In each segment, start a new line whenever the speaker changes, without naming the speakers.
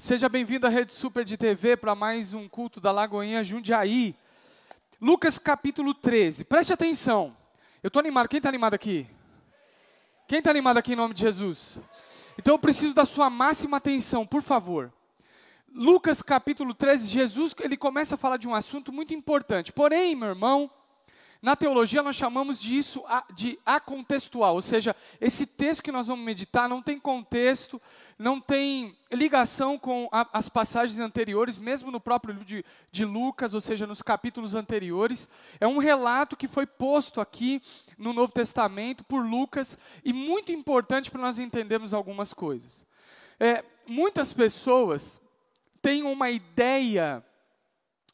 Seja bem-vindo à Rede Super de TV para mais um culto da Lagoinha Jundiaí. Lucas capítulo 13. Preste atenção. Eu estou animado. Quem está animado aqui? Quem está animado aqui em nome de Jesus? Então eu preciso da sua máxima atenção, por favor. Lucas capítulo 13, Jesus ele começa a falar de um assunto muito importante. Porém, meu irmão, na teologia, nós chamamos disso de acontextual, ou seja, esse texto que nós vamos meditar não tem contexto, não tem ligação com a, as passagens anteriores, mesmo no próprio livro de, de, Lucas, ou seja, nos capítulos anteriores. É um relato que foi posto aqui no Novo Testamento por Lucas e muito importante para nós entendermos algumas coisas. É, muitas pessoas têm uma ideia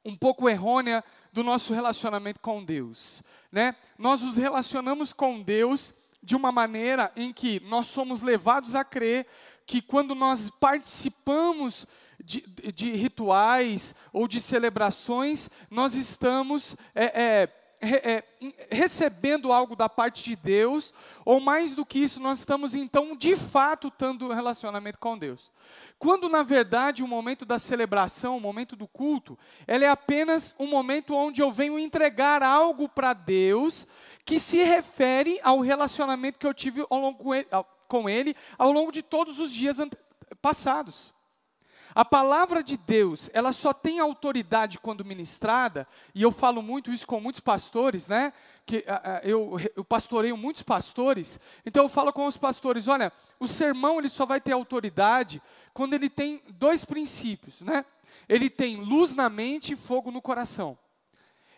um pouco errônea do nosso relacionamento com Deus, né? Nós nos relacionamos com Deus de uma maneira em que nós somos levados a crer que quando nós participamos de, de rituais ou de celebrações, nós estamos é, é, é, recebendo algo da parte de Deus, ou mais do que isso, nós estamos então de fato tendo um relacionamento com Deus. Quando na verdade o momento da celebração, o momento do culto, ela é apenas um momento onde eu venho entregar algo para Deus que se refere ao relacionamento que eu tive ao longo com Ele ao longo de todos os dias passados. A palavra de Deus, ela só tem autoridade quando ministrada, e eu falo muito isso com muitos pastores, né? Que uh, eu, eu pastoreio muitos pastores, então eu falo com os pastores: olha, o sermão ele só vai ter autoridade quando ele tem dois princípios, né? Ele tem luz na mente e fogo no coração.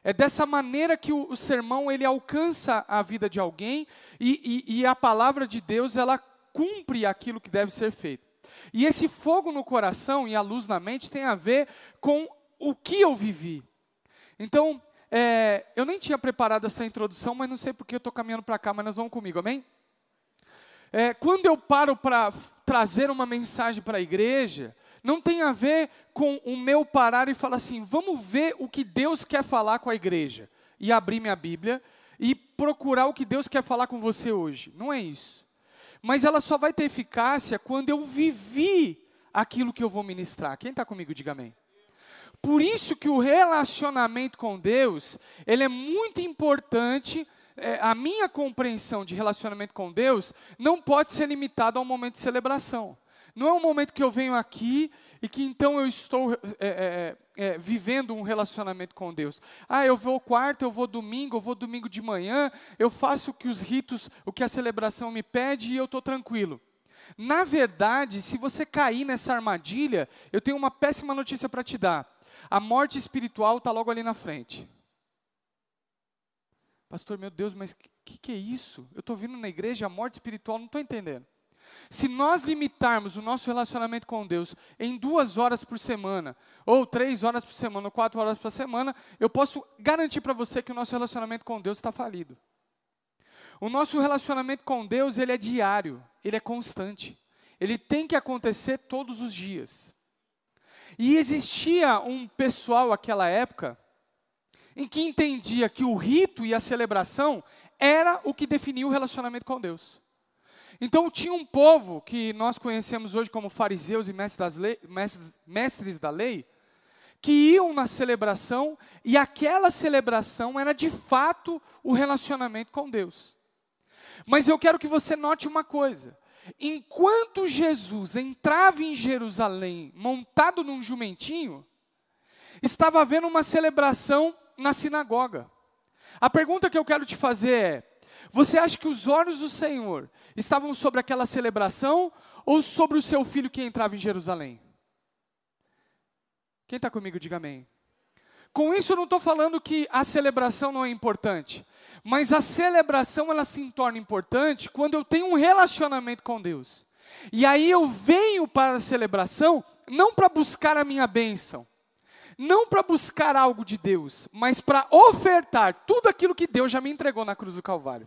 É dessa maneira que o, o sermão ele alcança a vida de alguém e, e, e a palavra de Deus ela cumpre aquilo que deve ser feito. E esse fogo no coração e a luz na mente tem a ver com o que eu vivi. Então, é, eu nem tinha preparado essa introdução, mas não sei porque eu estou caminhando para cá, mas nós vamos comigo, amém? É, quando eu paro para trazer uma mensagem para a igreja, não tem a ver com o meu parar e falar assim, vamos ver o que Deus quer falar com a igreja. E abrir minha Bíblia e procurar o que Deus quer falar com você hoje. Não é isso mas ela só vai ter eficácia quando eu vivi aquilo que eu vou ministrar. Quem está comigo, diga amém. Por isso que o relacionamento com Deus, ele é muito importante, é, a minha compreensão de relacionamento com Deus não pode ser limitada ao momento de celebração. Não é um momento que eu venho aqui e que então eu estou é, é, é, é, vivendo um relacionamento com Deus. Ah, eu vou quarto, eu vou domingo, eu vou domingo de manhã, eu faço o que os ritos, o que a celebração me pede e eu estou tranquilo. Na verdade, se você cair nessa armadilha, eu tenho uma péssima notícia para te dar. A morte espiritual está logo ali na frente. Pastor, meu Deus, mas o que, que, é isso? Eu estou vindo na igreja, a morte espiritual, não estou entendendo. Se nós limitarmos o nosso relacionamento com Deus em duas horas por semana, ou três horas por semana, ou quatro horas por semana, eu posso garantir para você que o nosso relacionamento com Deus está falido. O nosso relacionamento com Deus, ele é diário, ele é constante. Ele tem que acontecer todos os dias. E existia um pessoal naquela época em que entendia que o rito e a celebração era o que definia o relacionamento com Deus. Então tinha um povo que nós conhecemos hoje como fariseus e mestres, lei, mestres, mestres da lei, que iam na celebração e aquela celebração era de fato o relacionamento com Deus. Mas eu quero que você note uma coisa: enquanto Jesus entrava em Jerusalém montado num jumentinho, estava havendo uma celebração na sinagoga. A pergunta que eu quero te fazer é: você acha que os olhos do Senhor estavam sobre aquela celebração ou sobre o seu filho que entrava em Jerusalém? Quem está comigo, diga amém. Com isso eu não estou falando que a celebração não é importante, mas a celebração ela se torna importante quando eu tenho um relacionamento com Deus. E aí eu venho para a celebração não para buscar a minha bênção, não para buscar algo de Deus, mas para ofertar tudo aquilo que Deus já me entregou na cruz do Calvário.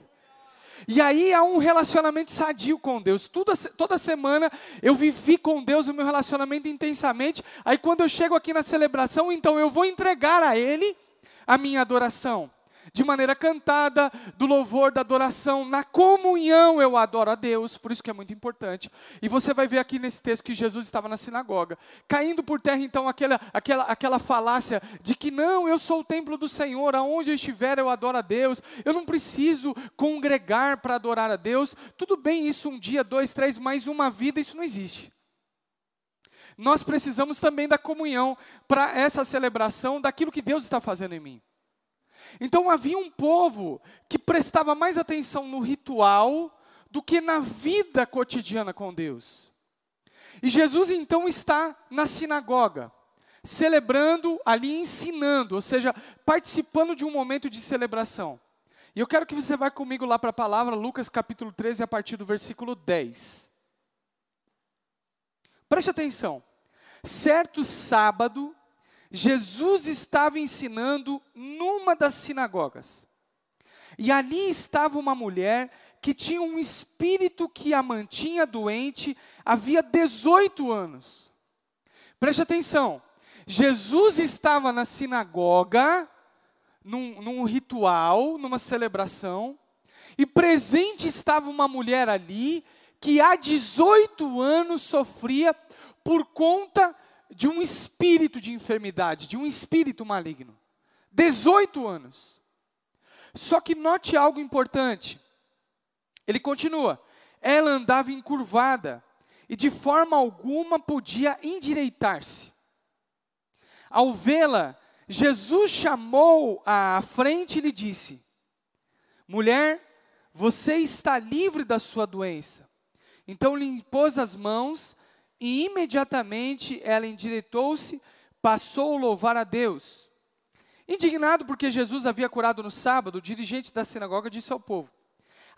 E aí há um relacionamento sadio com Deus. Toda, semana eu vivi com Deus o meu relacionamento intensamente. Aí quando eu chego aqui na celebração, então eu vou entregar a Ele a minha adoração. De maneira cantada, do louvor, da adoração, na comunhão eu adoro a Deus, por isso que é muito importante. E você vai ver aqui nesse texto que Jesus estava na sinagoga, caindo por terra então aquela, aquela, aquela falácia de que não, eu sou o templo do Senhor, aonde eu estiver eu adoro a Deus, eu não preciso congregar para adorar a Deus. Tudo bem isso um dia, dois, três, mais uma vida, isso não existe nós precisamos também da comunhão para essa celebração daquilo que Deus está fazendo em mim. Então havia um povo que prestava mais atenção no ritual do que na vida cotidiana com Deus. E Jesus então está na sinagoga, celebrando ali, ensinando, ou seja, participando de um momento de celebração. E eu quero que você vá comigo lá para a palavra, Lucas capítulo 13, a partir do versículo 10. Preste atenção. Certo sábado, Jesus estava ensinando numa das sinagogas. E ali estava uma mulher que tinha um espírito que a mantinha doente havia 18 anos. Preste atenção. Jesus estava na sinagoga, num, num ritual, numa celebração, e presente estava uma mulher ali que há 18 anos sofria por conta de um espírito de enfermidade, de um espírito maligno. 18 anos. Só que note algo importante. Ele continua: ela andava encurvada e de forma alguma podia endireitar-se. Ao vê-la, Jesus chamou à frente e lhe disse: Mulher, você está livre da sua doença. Então lhe impôs as mãos e imediatamente ela endireitou-se, passou a louvar a Deus. Indignado porque Jesus havia curado no sábado, o dirigente da sinagoga disse ao povo: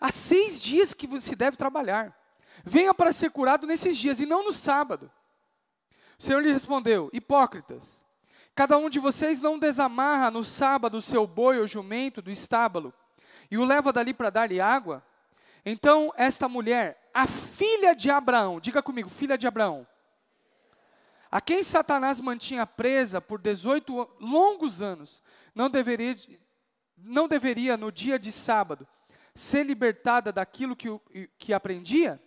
Há seis dias que se deve trabalhar. Venha para ser curado nesses dias e não no sábado. O Senhor lhe respondeu: Hipócritas, cada um de vocês não desamarra no sábado o seu boi ou jumento do estábulo e o leva dali para dar-lhe água? Então, esta mulher, a filha de Abraão, diga comigo, filha de Abraão, a quem Satanás mantinha presa por 18 longos anos, não deveria, não deveria no dia de sábado ser libertada daquilo que, que aprendia?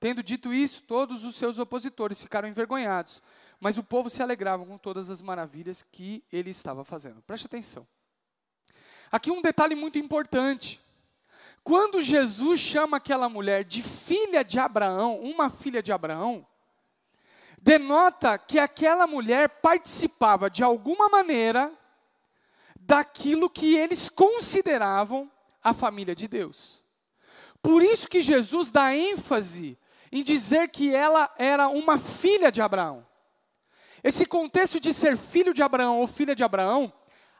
Tendo dito isso, todos os seus opositores ficaram envergonhados, mas o povo se alegrava com todas as maravilhas que ele estava fazendo. Preste atenção. Aqui um detalhe muito importante. Quando Jesus chama aquela mulher de filha de Abraão, uma filha de Abraão, denota que aquela mulher participava de alguma maneira daquilo que eles consideravam a família de Deus. Por isso que Jesus dá ênfase em dizer que ela era uma filha de Abraão. Esse contexto de ser filho de Abraão ou filha de Abraão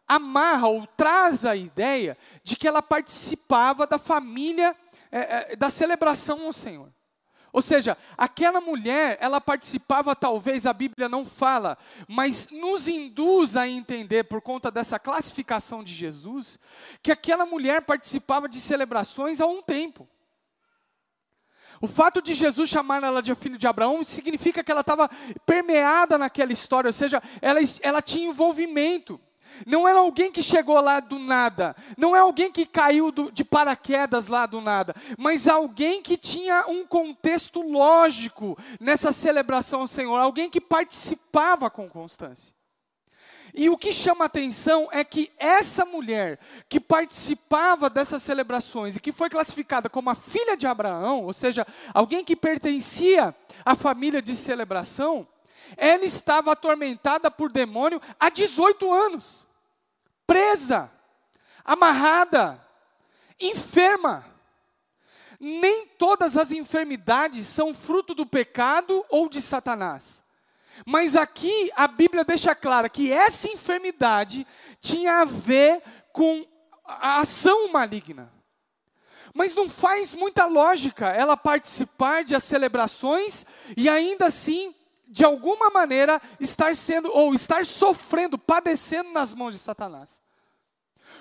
amarra ou traz a ideia de que ela participava da família, é, é, da celebração ao Senhor. Ou seja, aquela mulher, ela participava, talvez a Bíblia não fala, mas nos induz a entender, por conta dessa classificação de Jesus, que aquela mulher participava de celebrações há um tempo. O fato de Jesus chamar ela de filho de Abraão significa que ela estava permeada naquela história, ou seja, ela, ela tinha envolvimento. Não era alguém que chegou lá do nada, não é alguém que caiu do, de paraquedas lá do nada, mas alguém que tinha um contexto lógico nessa celebração ao Senhor, alguém que participava com constância. E o que chama atenção é que essa mulher que participava dessas celebrações e que foi classificada como a filha de Abraão, ou seja, alguém que pertencia à família de celebração, ela estava atormentada por demônio há 18 anos, presa, amarrada, enferma. Nem todas as enfermidades são fruto do pecado ou de Satanás. Mas aqui a Bíblia deixa clara que essa enfermidade tinha a ver com a ação maligna. Mas não faz muita lógica ela participar de as celebrações e ainda assim de alguma maneira, estar sendo, ou estar sofrendo, padecendo nas mãos de Satanás.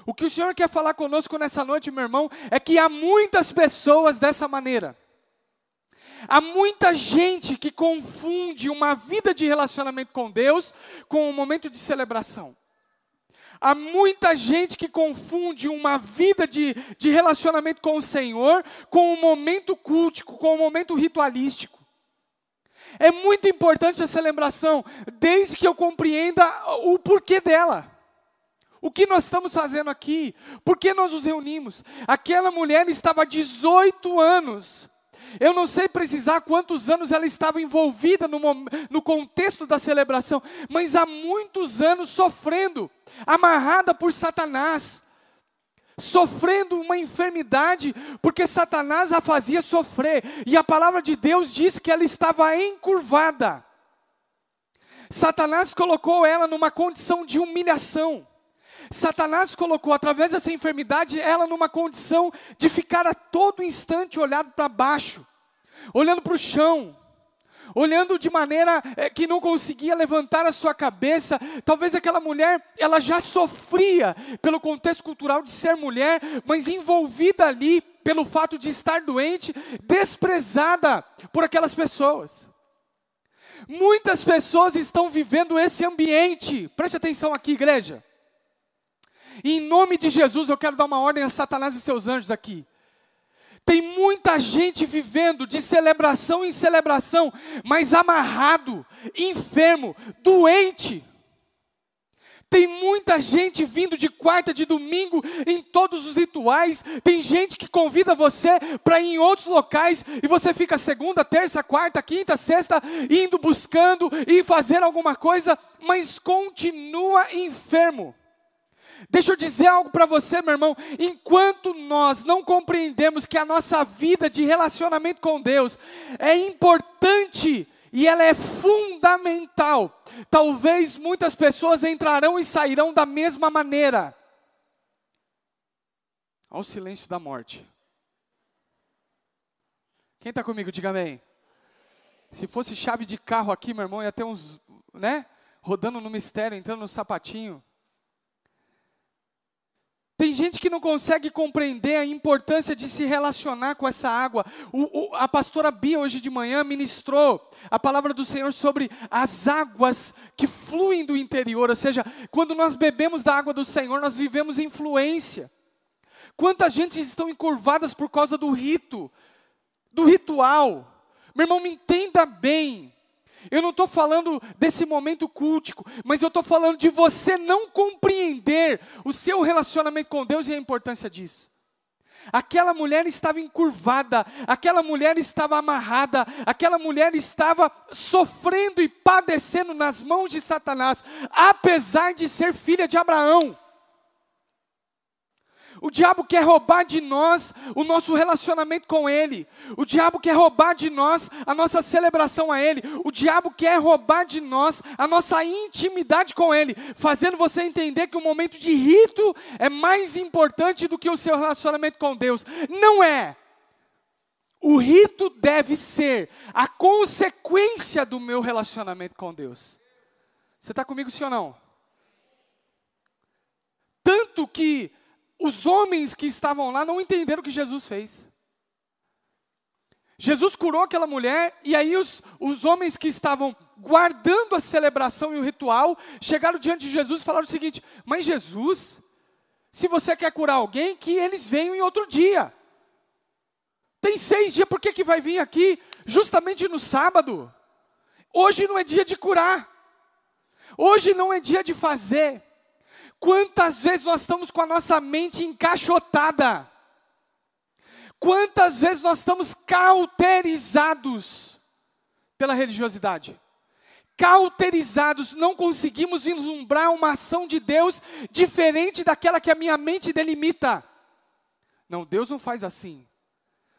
O que o Senhor quer falar conosco nessa noite, meu irmão, é que há muitas pessoas dessa maneira. Há muita gente que confunde uma vida de relacionamento com Deus com um momento de celebração. Há muita gente que confunde uma vida de, de relacionamento com o Senhor com um momento cultico, com um momento ritualístico. É muito importante essa celebração, desde que eu compreenda o porquê dela. O que nós estamos fazendo aqui? Por que nós nos reunimos? Aquela mulher estava há 18 anos. Eu não sei precisar quantos anos ela estava envolvida no, no contexto da celebração, mas há muitos anos sofrendo, amarrada por Satanás, sofrendo uma enfermidade, porque Satanás a fazia sofrer, e a palavra de Deus diz que ela estava encurvada. Satanás colocou ela numa condição de humilhação. Satanás colocou através dessa enfermidade ela numa condição de ficar a todo instante olhado para baixo, olhando para o chão, olhando de maneira é, que não conseguia levantar a sua cabeça. Talvez aquela mulher, ela já sofria pelo contexto cultural de ser mulher, mas envolvida ali pelo fato de estar doente, desprezada por aquelas pessoas. Muitas pessoas estão vivendo esse ambiente. Preste atenção aqui, igreja. Em nome de Jesus, eu quero dar uma ordem a Satanás e seus anjos aqui. Tem muita gente vivendo de celebração em celebração, mas amarrado, enfermo, doente. Tem muita gente vindo de quarta, de domingo, em todos os rituais. Tem gente que convida você para ir em outros locais e você fica segunda, terça, quarta, quinta, sexta, indo buscando e fazer alguma coisa, mas continua enfermo. Deixa eu dizer algo para você, meu irmão. Enquanto nós não compreendemos que a nossa vida de relacionamento com Deus é importante e ela é fundamental, talvez muitas pessoas entrarão e sairão da mesma maneira. Ao silêncio da morte. Quem está comigo, diga amém. Se fosse chave de carro aqui, meu irmão, ia ter uns, né? Rodando no mistério, entrando no sapatinho. Tem gente que não consegue compreender a importância de se relacionar com essa água. O, o, a pastora Bia, hoje de manhã, ministrou a palavra do Senhor sobre as águas que fluem do interior. Ou seja, quando nós bebemos da água do Senhor, nós vivemos influência. Quantas gente estão encurvadas por causa do rito, do ritual. Meu irmão, me entenda bem. Eu não estou falando desse momento cultico, mas eu estou falando de você não compreender o seu relacionamento com Deus e a importância disso. Aquela mulher estava encurvada, aquela mulher estava amarrada, aquela mulher estava sofrendo e padecendo nas mãos de Satanás, apesar de ser filha de Abraão. O diabo quer roubar de nós o nosso relacionamento com Ele. O diabo quer roubar de nós a nossa celebração a Ele. O diabo quer roubar de nós a nossa intimidade com Ele, fazendo você entender que o momento de rito é mais importante do que o seu relacionamento com Deus. Não é. O rito deve ser a consequência do meu relacionamento com Deus. Você está comigo, sim ou não? Tanto que os homens que estavam lá não entenderam o que Jesus fez. Jesus curou aquela mulher, e aí os, os homens que estavam guardando a celebração e o ritual chegaram diante de Jesus e falaram o seguinte: Mas Jesus, se você quer curar alguém, que eles venham em outro dia. Tem seis dias, por que, que vai vir aqui justamente no sábado? Hoje não é dia de curar, hoje não é dia de fazer. Quantas vezes nós estamos com a nossa mente encaixotada? Quantas vezes nós estamos cauterizados pela religiosidade? Cauterizados, não conseguimos vislumbrar uma ação de Deus diferente daquela que a minha mente delimita. Não, Deus não faz assim.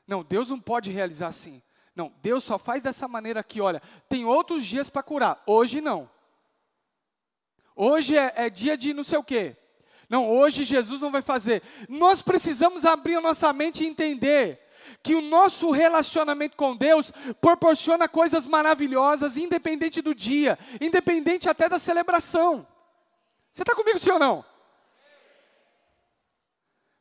Não, Deus não pode realizar assim. Não, Deus só faz dessa maneira aqui, olha, tem outros dias para curar, hoje não. Hoje é, é dia de não sei o quê. Não, hoje Jesus não vai fazer. Nós precisamos abrir a nossa mente e entender que o nosso relacionamento com Deus proporciona coisas maravilhosas, independente do dia, independente até da celebração. Você está comigo, sim ou não?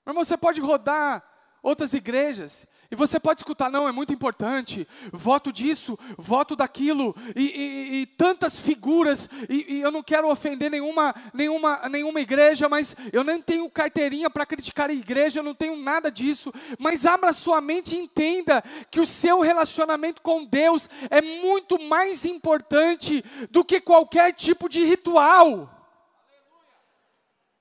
Meu irmão, você pode rodar outras igrejas. E você pode escutar, não, é muito importante, voto disso, voto daquilo, e, e, e tantas figuras, e, e, eu não quero ofender nenhuma, nenhuma, nenhuma igreja, mas eu nem tenho carteirinha para criticar a igreja, eu não tenho nada disso, mas abra sua mente e entenda que o seu relacionamento com Deus é muito mais importante do que qualquer tipo de ritual.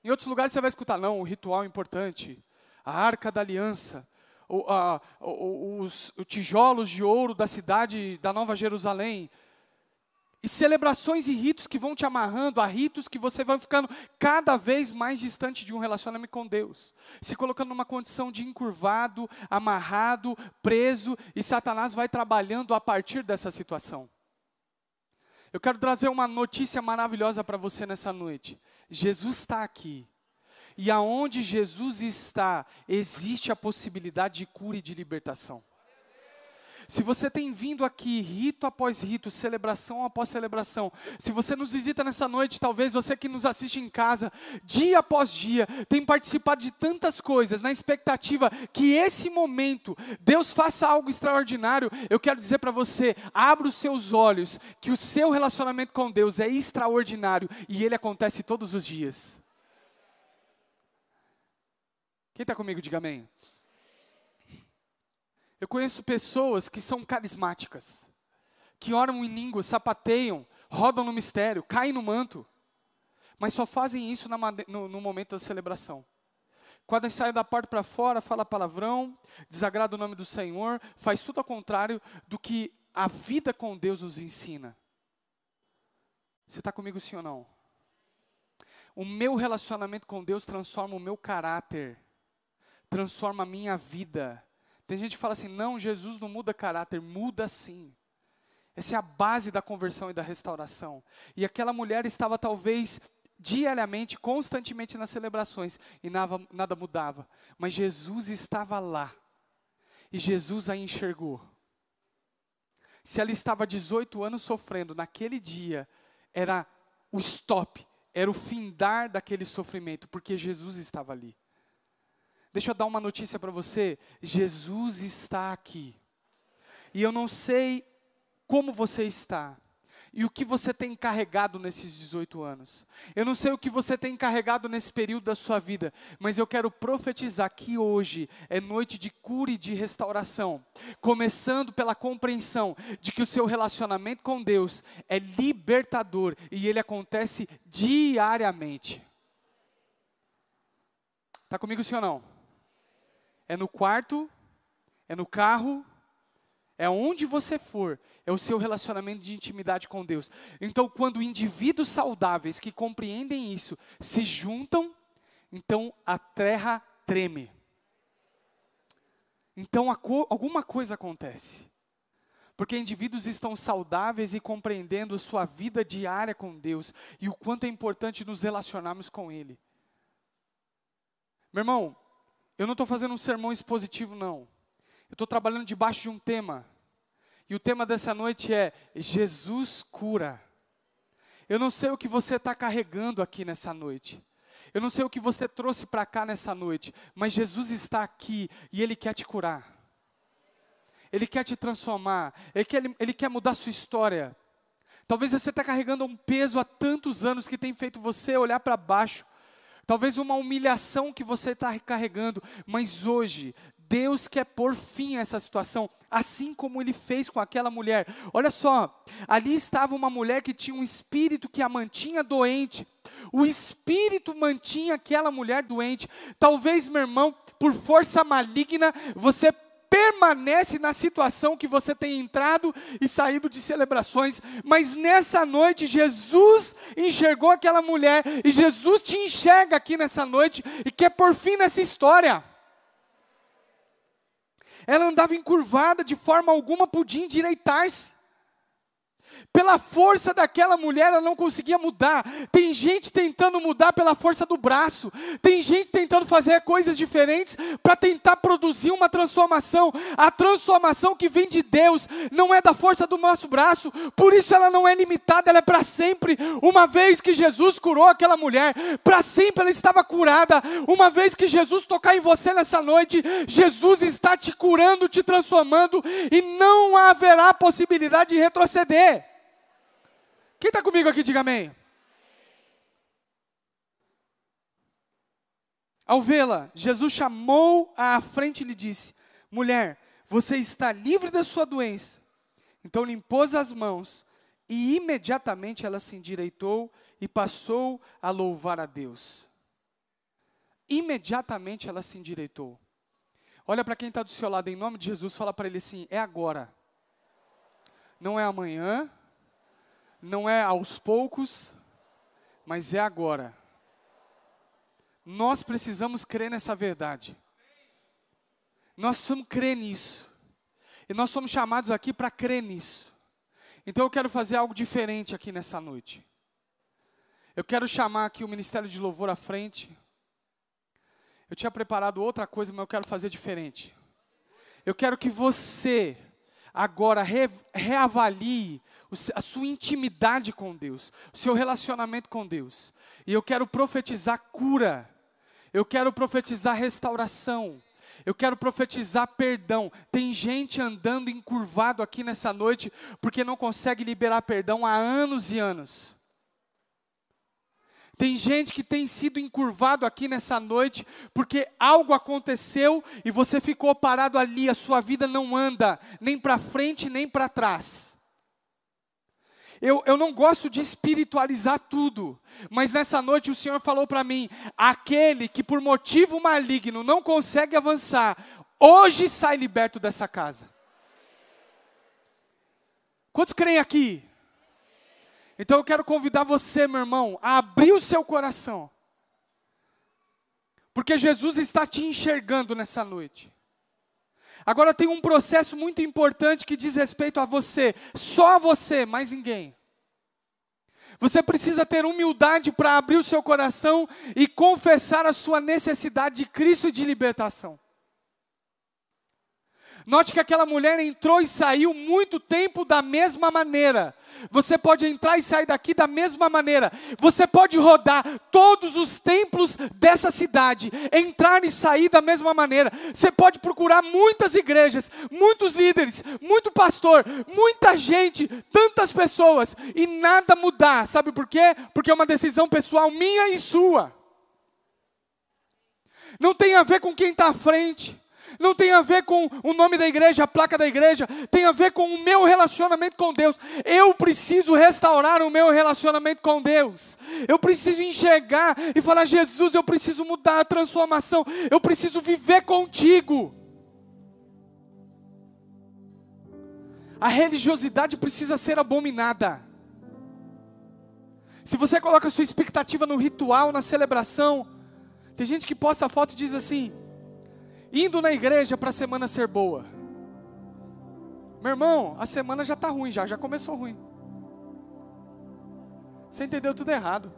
Em outros lugares você vai escutar, não, o ritual é importante, a arca da aliança, o, a, os, os tijolos de ouro da cidade da Nova Jerusalém, e celebrações e ritos que vão te amarrando a ritos que você vai ficando cada vez mais distante de um relacionamento com Deus, se colocando numa condição de encurvado, amarrado, preso, e Satanás vai trabalhando a partir dessa situação. Eu quero trazer uma notícia maravilhosa para você nessa noite. Jesus está aqui. E aonde Jesus está, existe a possibilidade de cura e de libertação. Se você tem vindo aqui, rito após rito, celebração após celebração, se você nos visita nessa noite, talvez você que nos assiste em casa, dia após dia, tem participado de tantas coisas, na expectativa que esse momento Deus faça algo extraordinário, eu quero dizer para você: abra os seus olhos, que o seu relacionamento com Deus é extraordinário e ele acontece todos os dias. Quem está comigo, diga amém. Eu conheço pessoas que são carismáticas, que oram em línguas, sapateiam, rodam no mistério, caem no manto, mas só fazem isso no, no momento da celebração. Quando saem da porta para fora, fala palavrão, desagrada o nome do Senhor, faz tudo ao contrário do que a vida com Deus nos ensina. Você está comigo sim ou não? O meu relacionamento com Deus transforma o meu caráter transforma a minha vida. Tem gente que fala assim: não, Jesus não muda caráter, muda sim. Essa é a base da conversão e da restauração. E aquela mulher estava talvez diariamente, constantemente nas celebrações e nada, nada mudava. Mas Jesus estava lá. E Jesus a enxergou. Se ela estava 18 anos sofrendo, naquele dia era o stop, era o findar daquele sofrimento, porque Jesus estava ali. Deixa eu dar uma notícia para você: Jesus está aqui. E eu não sei como você está. E o que você tem carregado nesses 18 anos? Eu não sei o que você tem carregado nesse período da sua vida, mas eu quero profetizar que hoje é noite de cura e de restauração, começando pela compreensão de que o seu relacionamento com Deus é libertador e ele acontece diariamente. Está comigo ou não? É no quarto, é no carro, é onde você for, é o seu relacionamento de intimidade com Deus. Então, quando indivíduos saudáveis que compreendem isso se juntam, então a terra treme. Então alguma coisa acontece. Porque indivíduos estão saudáveis e compreendendo sua vida diária com Deus e o quanto é importante nos relacionarmos com Ele. Meu irmão, eu não estou fazendo um sermão expositivo, não. Eu estou trabalhando debaixo de um tema. E o tema dessa noite é Jesus cura. Eu não sei o que você está carregando aqui nessa noite. Eu não sei o que você trouxe para cá nessa noite. Mas Jesus está aqui e Ele quer te curar. Ele quer te transformar. Ele quer, ele quer mudar sua história. Talvez você está carregando um peso há tantos anos que tem feito você olhar para baixo talvez uma humilhação que você está carregando, mas hoje Deus quer pôr fim a essa situação, assim como ele fez com aquela mulher. Olha só, ali estava uma mulher que tinha um espírito que a mantinha doente. O espírito mantinha aquela mulher doente. Talvez, meu irmão, por força maligna, você permanece na situação que você tem entrado e saído de celebrações, mas nessa noite Jesus enxergou aquela mulher e Jesus te enxerga aqui nessa noite e quer por fim nessa história. Ela andava encurvada, de forma alguma podia endireitar-se. Pela força daquela mulher, ela não conseguia mudar. Tem gente tentando mudar pela força do braço. Tem gente tentando fazer coisas diferentes para tentar produzir uma transformação. A transformação que vem de Deus não é da força do nosso braço. Por isso ela não é limitada, ela é para sempre. Uma vez que Jesus curou aquela mulher, para sempre ela estava curada. Uma vez que Jesus tocar em você nessa noite, Jesus está te curando, te transformando e não haverá possibilidade de retroceder. Quem está comigo aqui, diga amém. Ao vê-la, Jesus chamou à frente e lhe disse: Mulher, você está livre da sua doença. Então lhe impôs as mãos e imediatamente ela se endireitou e passou a louvar a Deus. Imediatamente ela se endireitou. Olha para quem está do seu lado, em nome de Jesus, fala para ele assim: é agora. Não é amanhã, não é aos poucos, mas é agora. Nós precisamos crer nessa verdade. Nós precisamos crer nisso. E nós somos chamados aqui para crer nisso. Então eu quero fazer algo diferente aqui nessa noite. Eu quero chamar aqui o Ministério de Louvor à frente. Eu tinha preparado outra coisa, mas eu quero fazer diferente. Eu quero que você agora re, reavalie a sua intimidade com Deus, o seu relacionamento com Deus. E eu quero profetizar cura, eu quero profetizar restauração, eu quero profetizar perdão. Tem gente andando encurvado aqui nessa noite porque não consegue liberar perdão há anos e anos. Tem gente que tem sido encurvado aqui nessa noite porque algo aconteceu e você ficou parado ali, a sua vida não anda nem para frente nem para trás. Eu, eu não gosto de espiritualizar tudo, mas nessa noite o Senhor falou para mim: aquele que por motivo maligno não consegue avançar, hoje sai liberto dessa casa. Quantos creem aqui? Então eu quero convidar você, meu irmão, a abrir o seu coração. Porque Jesus está te enxergando nessa noite. Agora tem um processo muito importante que diz respeito a você, só a você, mais ninguém. Você precisa ter humildade para abrir o seu coração e confessar a sua necessidade de Cristo e de libertação. Note que aquela mulher entrou e saiu muito tempo da mesma maneira. Você pode entrar e sair daqui da mesma maneira. Você pode rodar todos os templos dessa cidade, entrar e sair da mesma maneira. Você pode procurar muitas igrejas, muitos líderes, muito pastor, muita gente, tantas pessoas e nada mudar. Sabe por quê? Porque é uma decisão pessoal minha e sua. Não tem a ver com quem está à frente não tem a ver com o nome da igreja, a placa da igreja, tem a ver com o meu relacionamento com Deus. Eu preciso restaurar o meu relacionamento com Deus. Eu preciso enxergar e falar: Jesus, eu preciso mudar a transformação, eu preciso viver contigo. A religiosidade precisa ser abominada. Se você coloca sua expectativa no ritual, na celebração, tem gente que posta a foto e diz assim: indo na igreja para a semana ser boa. Meu irmão, a semana já está ruim, já, já começou ruim. Você entendeu tudo errado.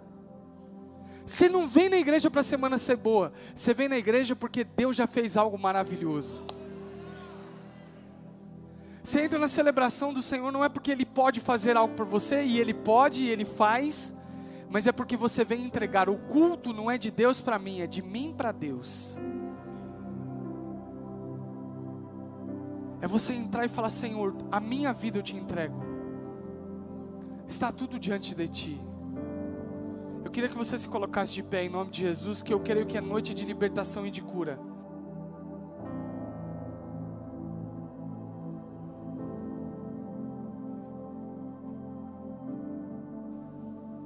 Você não vem na igreja para a semana ser boa, você vem na igreja porque Deus já fez algo maravilhoso. Você entra na celebração do Senhor não é porque Ele pode fazer algo por você, e Ele pode, e Ele faz, mas é porque você vem entregar. O culto não é de Deus para mim, é de mim para Deus. É você entrar e falar: Senhor, a minha vida eu te entrego. Está tudo diante de ti. Eu queria que você se colocasse de pé em nome de Jesus, que eu creio que é noite de libertação e de cura.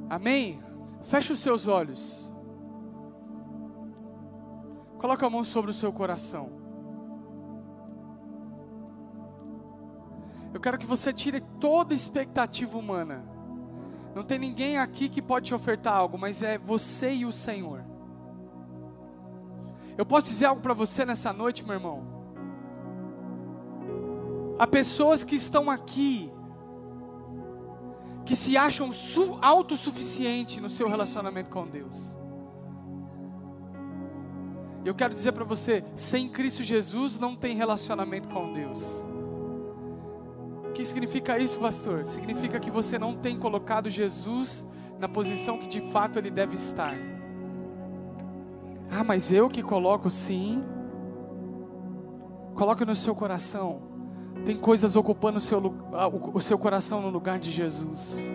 Amém? Feche os seus olhos. Coloque a mão sobre o seu coração. Eu quero que você tire toda expectativa humana. Não tem ninguém aqui que pode te ofertar algo, mas é você e o Senhor. Eu posso dizer algo para você nessa noite, meu irmão? Há pessoas que estão aqui que se acham autossuficientes no seu relacionamento com Deus. Eu quero dizer para você, sem Cristo Jesus não tem relacionamento com Deus. Que significa isso, pastor? Significa que você não tem colocado Jesus na posição que de fato ele deve estar. Ah, mas eu que coloco sim. Coloque no seu coração. Tem coisas ocupando o seu, o seu coração no lugar de Jesus.